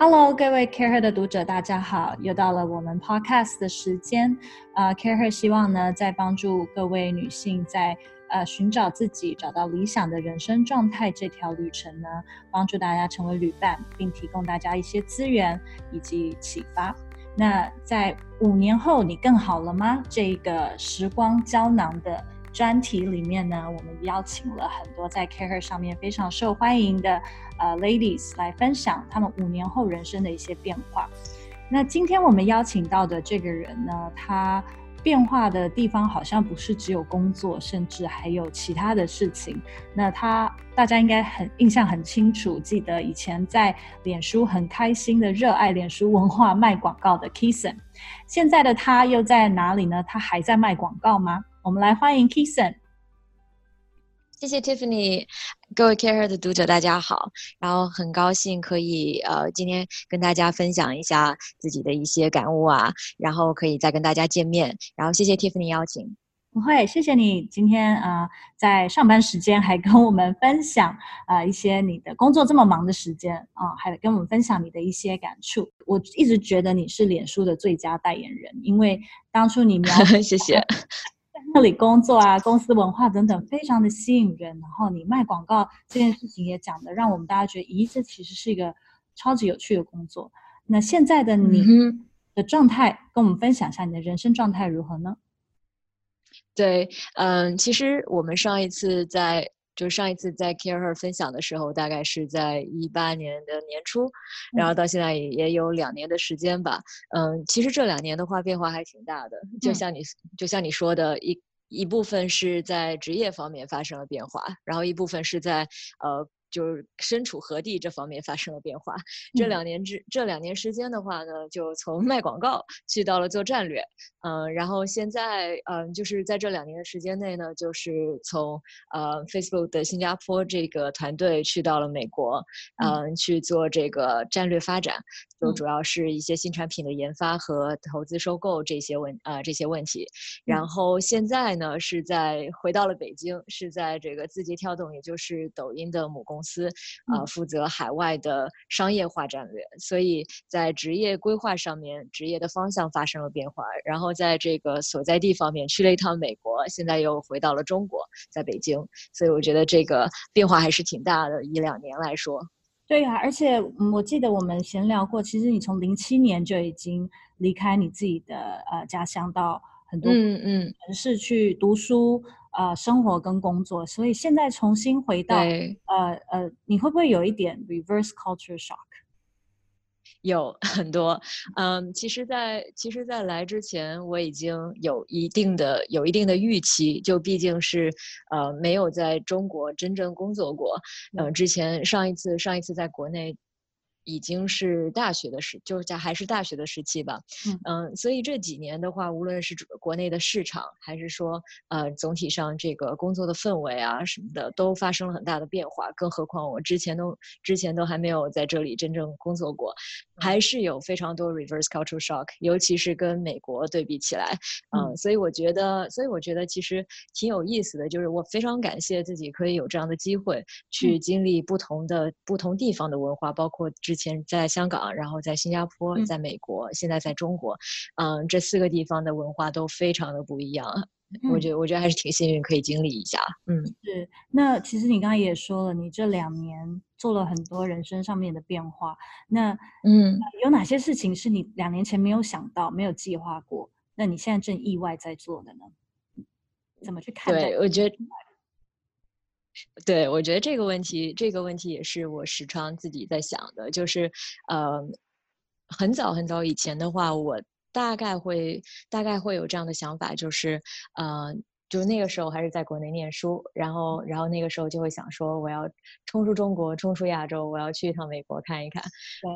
Hello，各位 CAREhER 的读者，大家好，又到了我们 Podcast 的时间。啊、CareHer 希望呢，在帮助各位女性在呃寻找自己、找到理想的人生状态这条旅程呢，帮助大家成为旅伴，并提供大家一些资源以及启发。那在五年后，你更好了吗？这个时光胶囊的。专题里面呢，我们邀请了很多在 Care 上面非常受欢迎的呃 ladies 来分享他们五年后人生的一些变化。那今天我们邀请到的这个人呢，他变化的地方好像不是只有工作，甚至还有其他的事情。那他大家应该很印象很清楚，记得以前在脸书很开心的热爱脸书文化卖广告的 Kison，现在的他又在哪里呢？他还在卖广告吗？我们来欢迎 Kison。谢谢 Tiffany，各位 CAREhER 的读者大家好，然后很高兴可以呃今天跟大家分享一下自己的一些感悟啊，然后可以再跟大家见面，然后谢谢 Tiffany 邀请。不会，谢谢你今天啊、呃、在上班时间还跟我们分享啊、呃、一些你的工作这么忙的时间啊、呃，还跟我们分享你的一些感触。我一直觉得你是脸书的最佳代言人，因为当初你描 谢谢。那里工作啊，公司文化等等，非常的吸引人。然后你卖广告这件事情也讲的，让我们大家觉得，咦，这其实是一个超级有趣的工作。那现在的你的状态，跟我们分享一下你的人生状态如何呢？对，嗯，其实我们上一次在。就上一次在 CAREhER 分享的时候，大概是在一八年的年初，然后到现在也也有两年的时间吧。嗯，其实这两年的话变化还挺大的，就像你就像你说的，一一部分是在职业方面发生了变化，然后一部分是在呃。就是身处何地这方面发生了变化。这两年之这两年时间的话呢，就从卖广告去到了做战略，嗯，然后现在嗯，就是在这两年的时间内呢，就是从呃 Facebook 的新加坡这个团队去到了美国，嗯，去做这个战略发展，就主要是一些新产品的研发和投资收购这些问啊、呃、这些问题。然后现在呢是在回到了北京，是在这个字节跳动，也就是抖音的母公司。公司啊，负责海外的商业化战略，所以在职业规划上面，职业的方向发生了变化。然后在这个所在地方面，去了一趟美国，现在又回到了中国，在北京。所以我觉得这个变化还是挺大的，一两年来说。对呀、啊，而且我记得我们闲聊过，其实你从零七年就已经离开你自己的呃家乡，到很多嗯嗯城市去读书。呃，生活跟工作，所以现在重新回到呃呃，你会不会有一点 reverse culture shock？有 很多，嗯，其实在，在其实，在来之前，我已经有一定的有一定的预期，就毕竟是呃没有在中国真正工作过，嗯、呃，之前上一次上一次在国内。已经是大学的时，就是在还是大学的时期吧，嗯，嗯，所以这几年的话，无论是国内的市场，还是说呃总体上这个工作的氛围啊什么的，都发生了很大的变化。更何况我之前都之前都还没有在这里真正工作过，还是有非常多 reverse cultural shock，尤其是跟美国对比起来，嗯，嗯，所以我觉得，所以我觉得其实挺有意思的，就是我非常感谢自己可以有这样的机会去经历不同的、嗯、不同地方的文化，包括之。前在香港，然后在新加坡，在美国，嗯、现在在中国，嗯，这四个地方的文化都非常的不一样。嗯、我觉得，我觉得还是挺幸运，可以经历一下。嗯，是。那其实你刚刚也说了，你这两年做了很多人生上面的变化。那嗯，有哪些事情是你两年前没有想到、没有计划过？那你现在正意外在做的呢？怎么去看待？对，我觉得。对，我觉得这个问题，这个问题也是我时常自己在想的，就是，呃，很早很早以前的话，我大概会大概会有这样的想法，就是，呃。就那个时候还是在国内念书，然后，然后那个时候就会想说，我要冲出中国，冲出亚洲，我要去一趟美国看一看，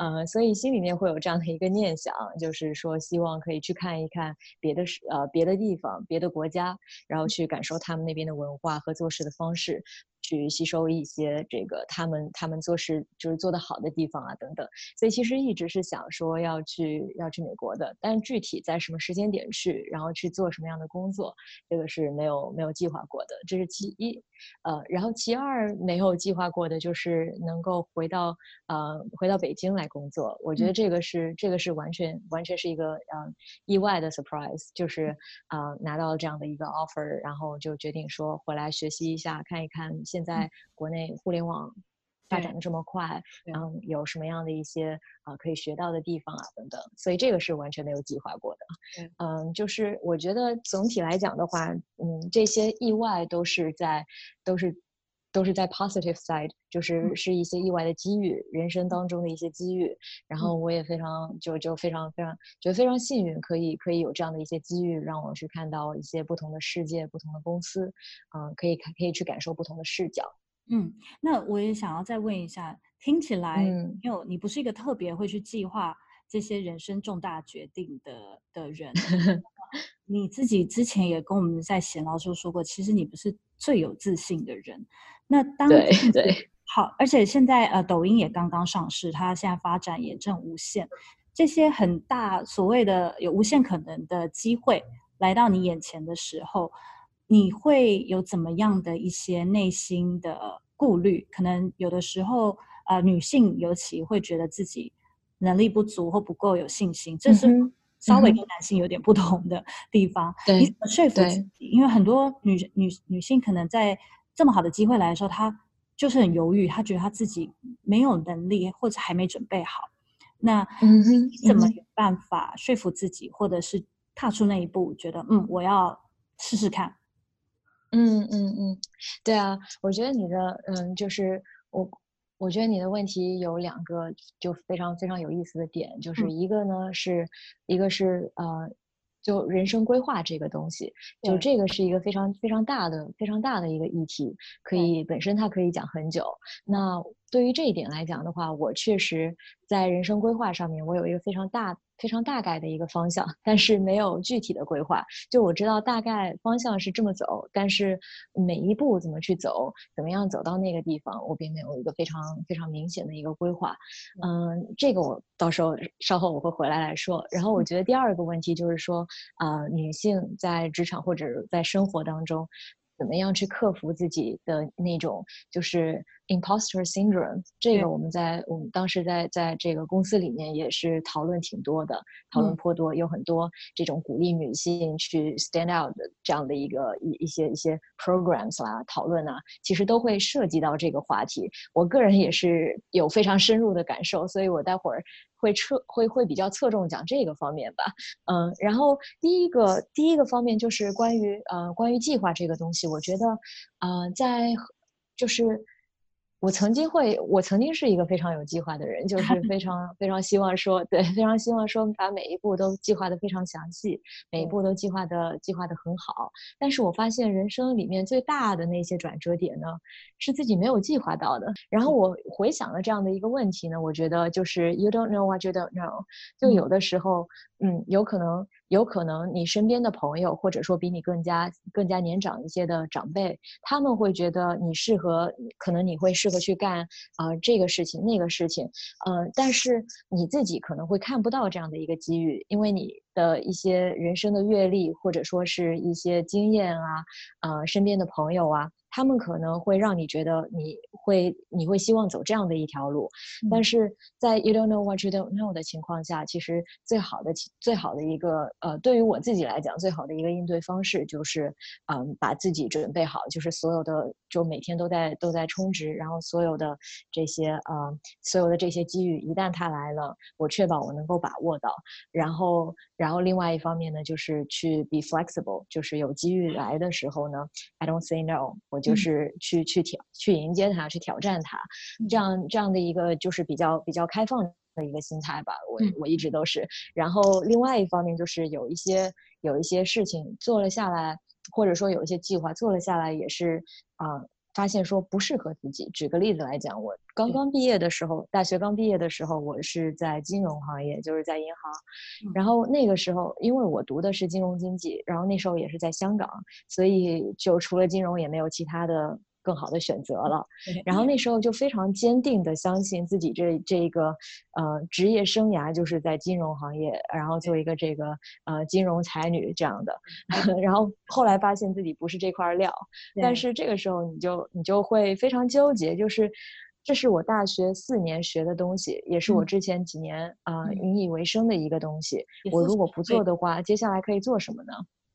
嗯、呃，所以心里面会有这样的一个念想，就是说希望可以去看一看别的呃别的地方、别的国家，然后去感受他们那边的文化和做事的方式，去吸收一些这个他们他们做事就是做得好的地方啊等等。所以其实一直是想说要去要去美国的，但具体在什么时间点去，然后去做什么样的工作，这个是没有没有计划过的。这是其一，呃，然后其二没有计划过的就是能够回到呃回到北京来工作。我觉得这个是、嗯、这个是完全完全是一个呃意外的 surprise，就是啊、呃、拿到了这样的一个 offer，然后就决定说回来学习一下，看一看。现在国内互联网发展的这么快，然后有什么样的一些啊、呃、可以学到的地方啊等等，所以这个是完全没有计划过的。嗯，就是我觉得总体来讲的话，嗯，这些意外都是在都是都是在 positive side，就是是一些意外的机遇，嗯、人生当中的一些机遇。然后我也非常就就非常非常觉得非常幸运，可以可以有这样的一些机遇，让我去看到一些不同的世界、不同的公司，嗯，可以可以去感受不同的视角。嗯，那我也想要再问一下，听起来，嗯，因为你不是一个特别会去计划这些人生重大决定的的人，你自己之前也跟我们在闲聊时候说过，其实你不是最有自信的人。那当对对好，而且现在呃，抖音也刚刚上市，它现在发展也正无限，这些很大所谓的有无限可能的机会来到你眼前的时候，你会有怎么样的一些内心的顾虑？可能有的时候呃，女性尤其会觉得自己能力不足或不够有信心，这是稍微跟男性有点不同的地方。对、嗯，你怎么说服自己？因为很多女女女性可能在。这么好的机会来的时候，他就是很犹豫，他觉得他自己没有能力，或者还没准备好。那你怎么有办法说服自己，或者是踏出那一步，觉得嗯，我要试试看？嗯嗯嗯，对啊，我觉得你的嗯，就是我，我觉得你的问题有两个就非常非常有意思的点，就是一个呢、嗯、是一个是呃。就人生规划这个东西，就这个是一个非常非常大的、非常大的一个议题，可以本身它可以讲很久。那对于这一点来讲的话，我确实在人生规划上面，我有一个非常大。非常大概的一个方向，但是没有具体的规划。就我知道大概方向是这么走，但是每一步怎么去走，怎么样走到那个地方，我并没有一个非常非常明显的一个规划。嗯，这个我到时候稍后我会回来来说。然后我觉得第二个问题就是说，啊、呃，女性在职场或者在生活当中。怎么样去克服自己的那种就是 imposter syndrome？这个我们在我们当时在在这个公司里面也是讨论挺多的，讨论颇多，有很多这种鼓励女性去 stand out 的这样的一个一一些一些 programs 啦，讨论啊，其实都会涉及到这个话题。我个人也是有非常深入的感受，所以我待会儿。会侧会会比较侧重讲这个方面吧，嗯，然后第一个第一个方面就是关于呃关于计划这个东西，我觉得，呃，在就是。我曾经会，我曾经是一个非常有计划的人，就 是非常非常希望说，对，非常希望说把每一步都计划的非常详细，每一步都计划的计划的很好。但是我发现人生里面最大的那些转折点呢，是自己没有计划到的。然后我回想了这样的一个问题呢，我觉得就是 you don't know what you don't know，就有的时候。嗯，有可能，有可能你身边的朋友，或者说比你更加更加年长一些的长辈，他们会觉得你适合，可能你会适合去干啊、这个事情那个事情，呃，但是你自己可能会看不到这样的一个机遇，因为你的一些人生的阅历，或者说是一些经验啊，呃，身边的朋友啊。他们可能会让你觉得你会你会希望走这样的一条路，嗯、但是在 you don't know what you don't know 的情况下，其实最好的最好的一个呃，对于我自己来讲，最好的一个应对方式就是嗯、呃，把自己准备好，就是所有的就每天都在都在充值，然后所有的这些呃所有的这些机遇一旦它来了，我确保我能够把握到，然后然后另外一方面呢，就是去 be flexible，就是有机遇来的时候呢，I don't say no，我。就是去去挑去迎接它，去挑战它，这样这样的一个就是比较比较开放的一个心态吧。我我一直都是。然后另外一方面就是有一些有一些事情做了下来，或者说有一些计划做了下来，也是啊。呃发现说不适合自己。举个例子来讲，我刚刚毕业的时候，大学刚毕业的时候，我是在金融行业，就是在银行。然后那个时候，因为我读的是金融经济，然后那时候也是在香港，所以就除了金融也没有其他的更好的选择了。然后那时候就非常坚定的相信自己这这个呃职业生涯就是在金融行业，然后做一个这个呃金融才女这样的。然后后来发现自己不是这块料，但是这个时候你就你就会非常纠结，就是。这是我大学四年学的东西，也是我之前几年啊、嗯呃、引以为生的一个东西。我如果不做的话，接下来可以做什么呢？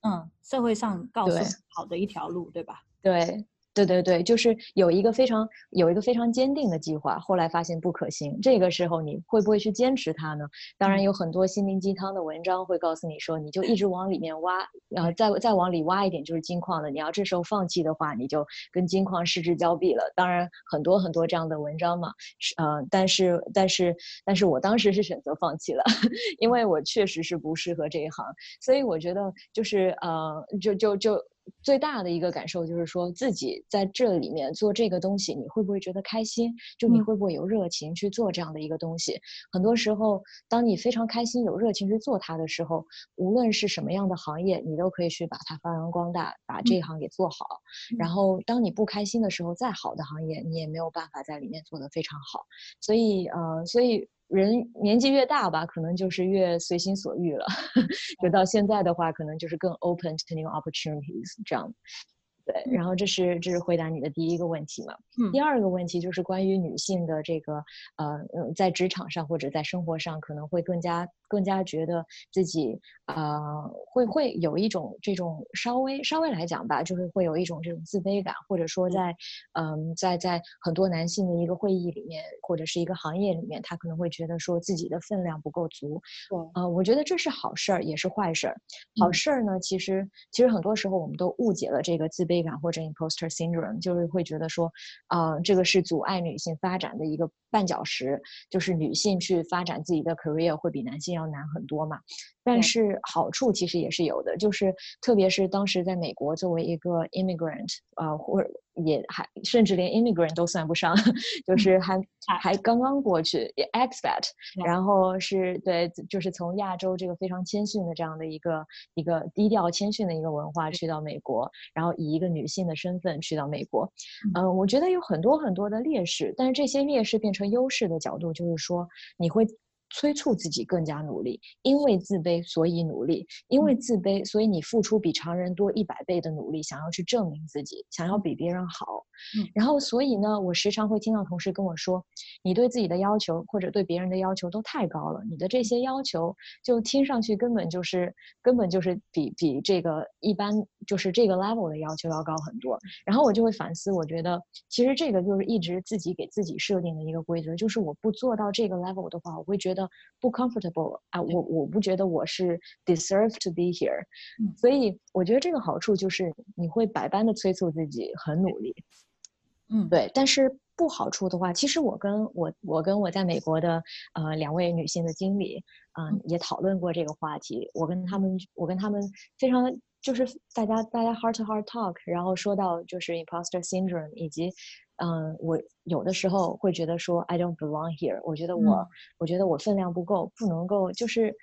嗯，社会上告诉好的一条路，对，对吧？对。对对对，就是有一个非常有一个非常坚定的计划，后来发现不可行。这个时候你会不会去坚持它呢？当然有很多心灵鸡汤的文章会告诉你说，你就一直往里面挖，然后再再往里挖一点就是金矿了。你要这时候放弃的话，你就跟金矿失之交臂了。当然很多很多这样的文章嘛，呃，但是但是但是我当时是选择放弃了，因为我确实是不适合这一行。所以我觉得就是呃，就就就。最大的一个感受就是说，自己在这里面做这个东西，你会不会觉得开心？就你会不会有热情去做这样的一个东西？很多时候，当你非常开心、有热情去做它的时候，无论是什么样的行业，你都可以去把它发扬光大，把这一行给做好。然后，当你不开心的时候，再好的行业，你也没有办法在里面做得非常好。所以，呃，所以。人年纪越大吧，可能就是越随心所欲了。就到现在的话，可能就是更 open to new opportunities 这样。对，然后这是这是回答你的第一个问题嘛。嗯。第二个问题就是关于女性的这个呃嗯，在职场上或者在生活上可能会更加。更加觉得自己啊、呃，会会有一种这种稍微稍微来讲吧，就是会有一种这种自卑感，或者说在嗯、呃，在在很多男性的一个会议里面，或者是一个行业里面，他可能会觉得说自己的分量不够足。嗯、呃，我觉得这是好事儿，也是坏事儿。好事儿呢，其实其实很多时候我们都误解了这个自卑或者 imposter syndrome，就是会觉得说啊、这个是阻碍女性发展的一个绊脚石，就是女性去发展自己的 career 会比男性要难很多嘛，但是好处其实也是有的，就是特别是当时在美国作为一个 immigrant 啊、呃，或者也还甚至连 immigrant 都算不上，就是还、嗯、还刚刚过去 expat，然后是对，就是从亚洲这个非常谦逊的这样的一个一个低调谦逊的一个文化去到美国，然后以一个女性的身份去到美国，嗯、呃，我觉得有很多很多的劣势，但是这些劣势变成优势的角度，就是说你会。催促自己更加努力，因为自卑所以努力，因为自卑所以你付出比常人多一百倍的努力，想要去证明自己，想要比别人好。嗯，然后所以呢，我时常会听到同事跟我说，你对自己的要求或者对别人的要求都太高了，你的这些要求就听上去根本就是根本就是比比这个一般就是这个 level 的要求要高很多。然后我就会反思，我觉得其实这个就是一直自己给自己设定的一个规则，就是我不做到这个 level 的话，我会觉得不 comfortable 啊，我我不觉得我是 deserve to be here。嗯，所以我觉得这个好处就是你会百般的催促自己很努力。嗯，对，但是不好处的话，其实我跟我我跟我在美国的呃两位女性的经理，嗯、呃，也讨论过这个话题。我跟他们，我跟他们非常就是大家大家 heart to heart talk，然后说到就是 imposter syndrome，以及嗯、呃，我有的时候会觉得说 I don't belong here，我觉得我、嗯、我觉得我分量不够，不能够就是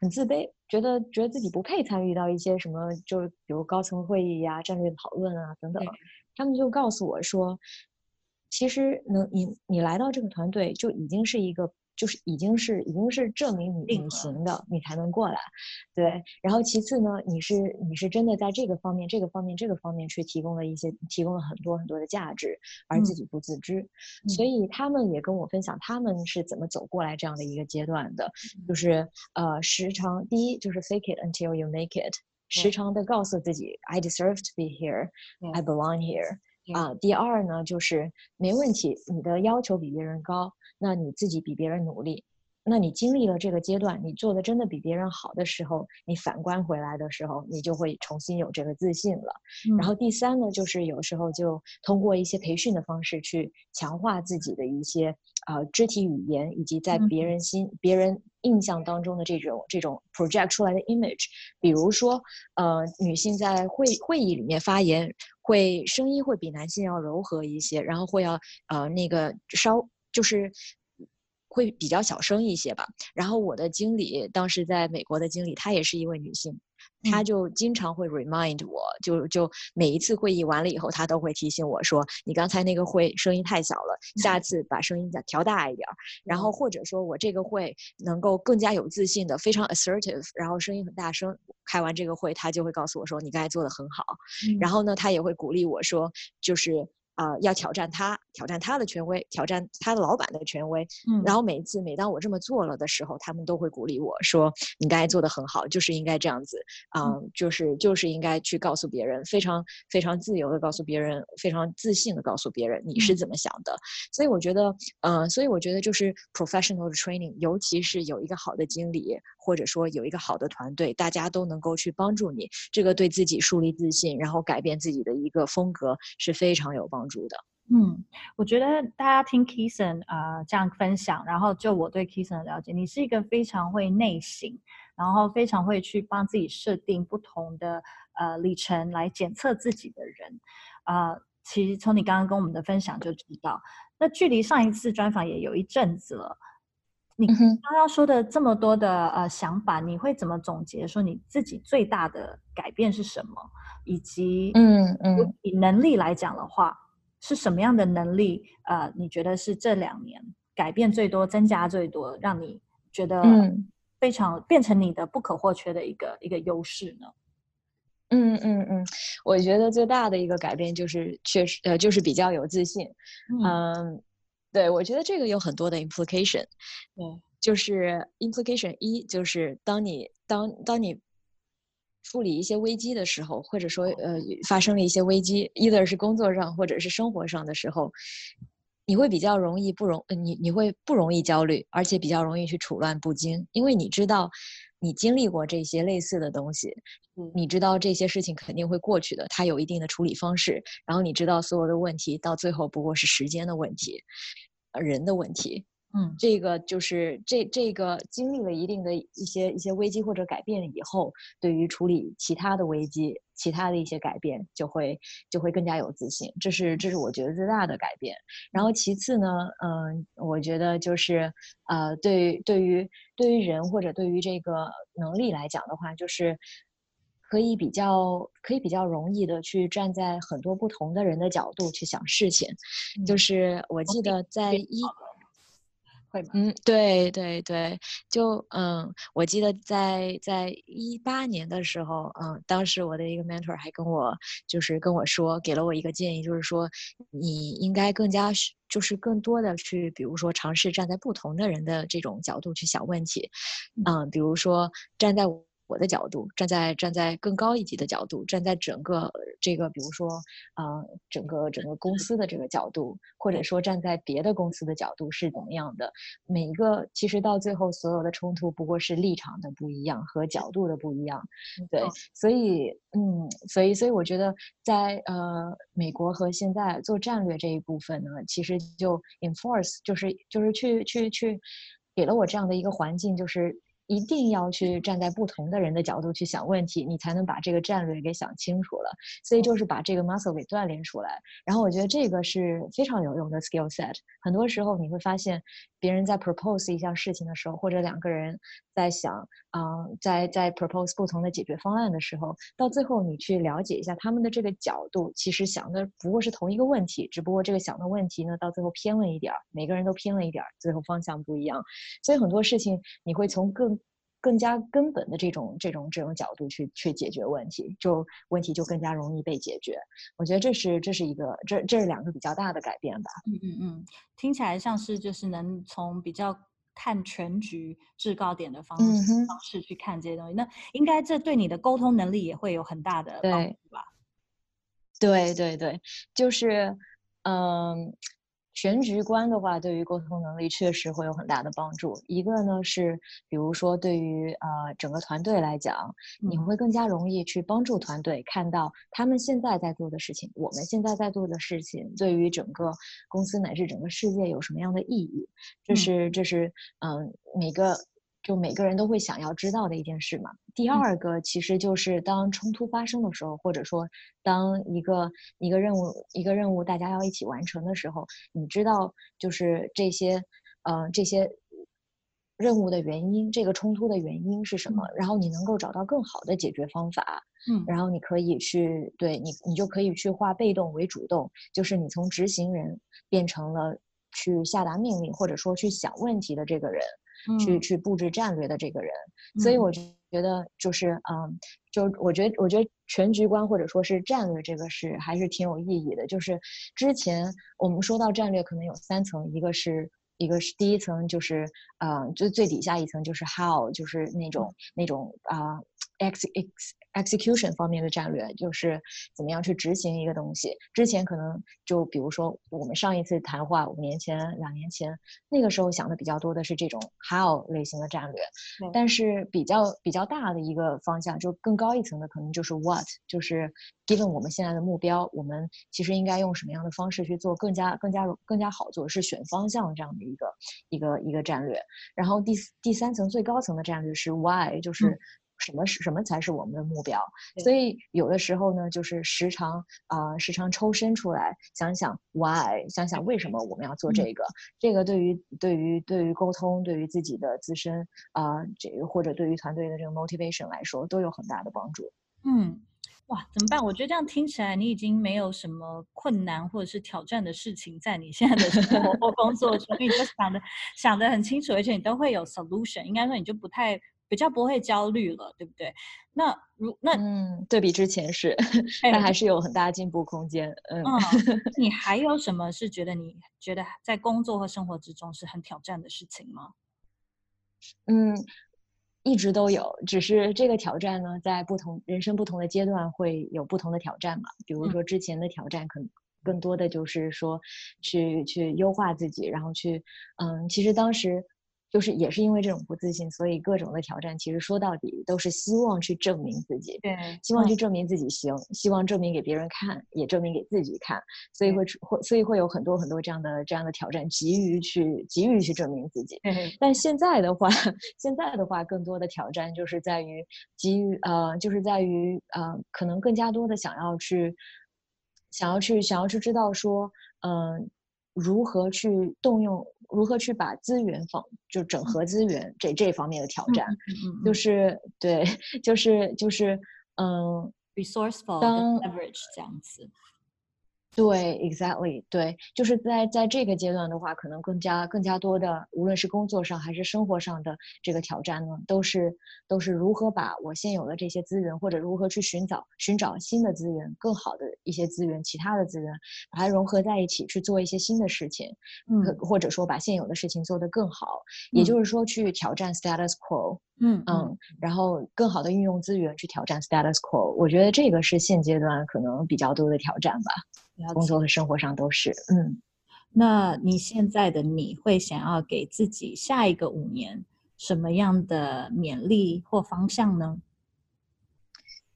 很自卑，觉得觉得自己不配参与到一些什么，就是比如高层会议呀、战略讨论啊等等。他们就告诉我说，其实能你你来到这个团队就已经是一个，就是已经是已经是证明你你行的，你才能过来，对。然后其次呢，你是你是真的在这个方面、这个方面、这个方面去提供了一些提供了很多很多的价值，而自己不自知。嗯、所以他们也跟我分享他们是怎么走过来这样的一个阶段的，嗯、就是呃，时常第一就是 fake it until you make it。时常的告诉自己，I deserve to be here, I belong here。啊，第二呢，就是没问题，你的要求比别人高，那你自己比别人努力。那你经历了这个阶段，你做的真的比别人好的时候，你反观回来的时候，你就会重新有这个自信了。嗯、然后第三呢，就是有时候就通过一些培训的方式去强化自己的一些呃肢体语言，以及在别人心、嗯、别人印象当中的这种这种 project 出来的 image。比如说，呃，女性在会会议里面发言，会声音会比男性要柔和一些，然后会要呃那个稍就是。会比较小声一些吧。然后我的经理当时在美国的经理，她也是一位女性，她就经常会 remind 我，就就每一次会议完了以后，她都会提醒我说：“你刚才那个会声音太小了，下 次把声音再调大一点。”然后或者说我这个会能够更加有自信的，非常 assertive，然后声音很大声。开完这个会，他就会告诉我说：“你刚才做的很好。”然后呢，他也会鼓励我说：“就是。”啊、呃，要挑战他，挑战他的权威，挑战他的老板的权威。嗯，然后每一次，每当我这么做了的时候，他们都会鼓励我说：“你刚才做的很好，就是应该这样子。呃”啊、嗯，就是就是应该去告诉别人，非常非常自由的告诉别人，非常自信的告诉别人你是怎么想的。嗯、所以我觉得，呃，所以我觉得就是 professional training，尤其是有一个好的经理，或者说有一个好的团队，大家都能够去帮助你，这个对自己树立自信，然后改变自己的一个风格是非常有帮助。的，嗯，我觉得大家听 Kison 啊、呃、这样分享，然后就我对 Kison 的了解，你是一个非常会内省，然后非常会去帮自己设定不同的呃里程来检测自己的人，啊、呃，其实从你刚刚跟我们的分享就知道，那距离上一次专访也有一阵子了，你刚刚说的这么多的呃想法，你会怎么总结说你自己最大的改变是什么？以及嗯嗯，以能力来讲的话。是什么样的能力？呃，你觉得是这两年改变最多、增加最多，让你觉得非常变成你的不可或缺的一个、嗯、一个优势呢？嗯嗯嗯，我觉得最大的一个改变就是确实呃，就是比较有自信。嗯，嗯对，我觉得这个有很多的 implication。嗯，就是 implication 一就是当你当当你。处理一些危机的时候，或者说呃发生了一些危机，either 是工作上或者是生活上的时候，你会比较容易不容你你会不容易焦虑，而且比较容易去处乱不惊，因为你知道你经历过这些类似的东西，你知道这些事情肯定会过去的，它有一定的处理方式，然后你知道所有的问题到最后不过是时间的问题，人的问题。嗯，这个就是这这个经历了一定的一些一些危机或者改变以后，对于处理其他的危机、其他的一些改变，就会就会更加有自信。这是这是我觉得最大的改变。然后其次呢，嗯，我觉得就是呃，对对于对于人或者对于这个能力来讲的话，就是可以比较可以比较容易的去站在很多不同的人的角度去想事情。就是我记得在一。会吗？嗯，对对对，就嗯，我记得在在一八年的时候，嗯，当时我的一个 mentor 还跟我就是跟我说，给了我一个建议，就是说你应该更加就是更多的去，比如说尝试站在不同的人的这种角度去想问题，嗯，比如说站在。我的角度，站在站在更高一级的角度，站在整个这个，比如说，呃，整个整个公司的这个角度，或者说站在别的公司的角度是怎么样的？每一个其实到最后，所有的冲突不过是立场的不一样和角度的不一样。对，所以，嗯，所以，所以我觉得在呃美国和现在做战略这一部分呢，其实就 enforce 就是就是去去去，给了我这样的一个环境，就是。一定要去站在不同的人的角度去想问题，你才能把这个战略给想清楚了。所以就是把这个 muscle 给锻炼出来。然后我觉得这个是非常有用的 skill set。很多时候你会发现，别人在 propose 一项事情的时候，或者两个人在想，嗯、呃，在在 propose 不同的解决方案的时候，到最后你去了解一下他们的这个角度，其实想的不过是同一个问题，只不过这个想的问题呢，到最后偏了一点儿，每个人都偏了一点儿，最后方向不一样。所以很多事情你会从更更加根本的这种这种这种角度去去解决问题，就问题就更加容易被解决。我觉得这是这是一个这这是两个比较大的改变吧。嗯嗯嗯，听起来像是就是能从比较看全局制高点的方式、嗯、方式去看这些东西。那应该这对你的沟通能力也会有很大的帮助吧？对对对，就是嗯。全局观的话，对于沟通能力确实会有很大的帮助。一个呢是，比如说对于呃整个团队来讲，你会更加容易去帮助团队看到他们现在在做的事情，我们现在在做的事情对于整个公司乃至整个世界有什么样的意义。这是这是嗯、呃、每个。就每个人都会想要知道的一件事嘛。第二个其实就是当冲突发生的时候，或者说当一个一个任务一个任务大家要一起完成的时候，你知道就是这些，呃，这些任务的原因，这个冲突的原因是什么，嗯、然后你能够找到更好的解决方法，嗯，然后你可以去对你，你就可以去化被动为主动，就是你从执行人变成了去下达命令或者说去想问题的这个人，嗯、去去布置战略的这个人，嗯、所以我觉得就是嗯，就我觉得我觉得全局观或者说是战略这个是还是挺有意义的，就是之前我们说到战略可能有三层，一个是。一个是第一层，就是呃，就最底下一层就是 how，就是那种那种啊、呃、ex ex execution 方面的战略，就是怎么样去执行一个东西。之前可能就比如说我们上一次谈话五年前、两年前，那个时候想的比较多的是这种 how 类型的战略，对但是比较比较大的一个方向，就更高一层的可能就是 what，就是。given 我们现在的目标，我们其实应该用什么样的方式去做更加更加更加好做，是选方向这样的一个一个一个战略。然后第第三层最高层的战略是 why，就是什么是、嗯、什么才是我们的目标。所以有的时候呢，就是时常啊、呃、时常抽身出来想想 why，想想为什么我们要做这个。嗯、这个对于对于对于沟通，对于自己的自身啊、呃、这个或者对于团队的这个 motivation 来说，都有很大的帮助。嗯。哇，怎么办？我觉得这样听起来，你已经没有什么困难或者是挑战的事情在你现在的生活或工作中，你就想的想的很清楚，而且你都会有 solution。应该说，你就不太比较不会焦虑了，对不对？那如那嗯，对比之前是，哎、但还是有很大进步空间。嗯，嗯，你还有什么是觉得你觉得在工作和生活之中是很挑战的事情吗？嗯。一直都有，只是这个挑战呢，在不同人生不同的阶段会有不同的挑战嘛。比如说之前的挑战，可能更多的就是说去去优化自己，然后去嗯，其实当时。就是也是因为这种不自信，所以各种的挑战，其实说到底都是希望去证明自己，对，希望去证明自己行，嗯、希望证明给别人看，也证明给自己看，所以会会，所以会有很多很多这样的这样的挑战，急于去急于去证明自己。对但现在的话，现在的话，更多的挑战就是在于急于呃，就是在于呃，可能更加多的想要去，想要去想要去知道说，嗯、呃，如何去动用。如何去把资源放，就整合资源这这方面的挑战，就是对，就是就是嗯，resourceful 当 leverage 这样子。对，exactly，对，就是在在这个阶段的话，可能更加更加多的，无论是工作上还是生活上的这个挑战呢，都是都是如何把我现有的这些资源，或者如何去寻找寻找新的资源，更好的一些资源，其他的资源，把它融合在一起去做一些新的事情，嗯，或者说把现有的事情做得更好，嗯、也就是说去挑战 status quo。嗯嗯，然后更好的运用资源去挑战 status quo，我觉得这个是现阶段可能比较多的挑战吧。工作和生活上都是。嗯，那你现在的你会想要给自己下一个五年什么样的勉励或方向呢？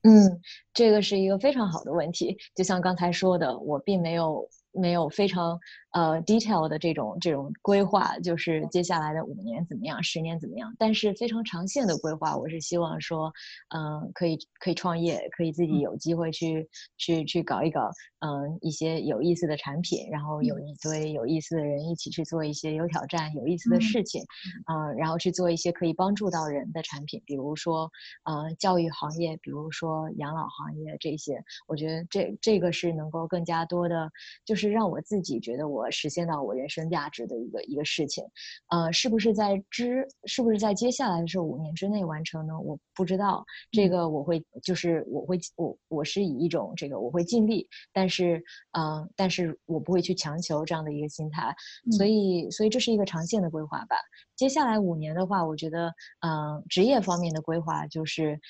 嗯，这个是一个非常好的问题。就像刚才说的，我并没有。没有非常呃 detail 的这种这种规划，就是接下来的五年怎么样，十年怎么样。但是非常长线的规划，我是希望说，嗯、呃，可以可以创业，可以自己有机会去、嗯、去去搞一搞，嗯、呃，一些有意思的产品，然后有一堆有意思的人一起去做一些有挑战、有意思的事情，嗯、呃，然后去做一些可以帮助到人的产品，比如说呃教育行业，比如说养老行业这些。我觉得这这个是能够更加多的，就是。是让我自己觉得我实现到我人生价值的一个一个事情，呃，是不是在之，是不是在接下来的这五年之内完成呢？我不知道，这个我会就是我会我我是以一种这个我会尽力，但是嗯、呃，但是我不会去强求这样的一个心态，所以所以这是一个长线的规划吧。接下来五年的话，我觉得嗯、呃，职业方面的规划就是。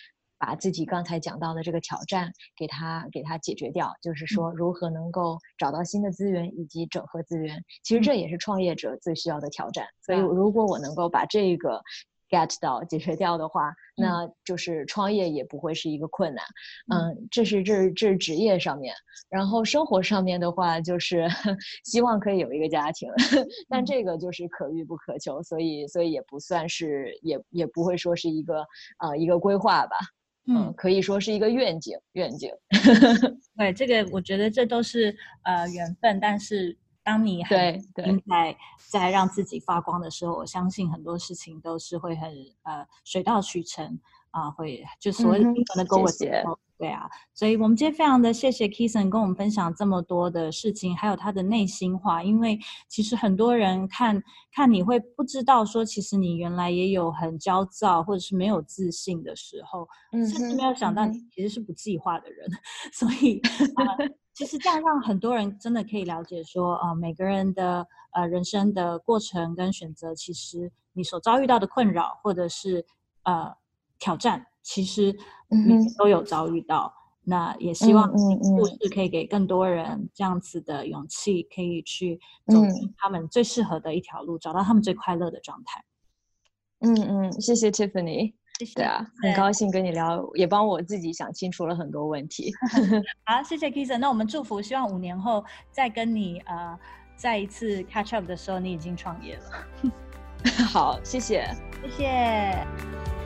把自己刚才讲到的这个挑战给他给他解决掉，就是说如何能够找到新的资源以及整合资源，其实这也是创业者最需要的挑战。所以如果我能够把这个 get 到解决掉的话，那就是创业也不会是一个困难。嗯，这是这是这是职业上面，然后生活上面的话，就是 希望可以有一个家庭，但这个就是可遇不可求，所以所以也不算是也也不会说是一个呃一个规划吧。嗯，可以说是一个愿景，愿景。对，这个我觉得这都是呃缘分，但是当你对对在在让自己发光的时候，我相信很多事情都是会很呃水到渠成啊、呃，会就所谓的灵魂的勾结。对啊，所以我们今天非常的谢谢 Kison 跟我们分享这么多的事情，还有他的内心话。因为其实很多人看看你会不知道说，其实你原来也有很焦躁或者是没有自信的时候，嗯、甚至没有想到你其实是不计划的人。嗯、所以、呃，其实这样让很多人真的可以了解说，呃，每个人的呃人生的过程跟选择，其实你所遭遇到的困扰或者是呃挑战。其实你都有遭遇到，嗯、那也希望故事可以给更多人这样子的勇气，可以去走他们最适合的一条路，嗯、找到他们最快乐的状态。嗯嗯，谢谢 Tiffany，谢谢。对啊，很高兴跟你聊，也帮我自己想清楚了很多问题。好，谢谢 Kison。那我们祝福，希望五年后再跟你呃再一次 catch up 的时候，你已经创业了。好，谢谢，谢谢。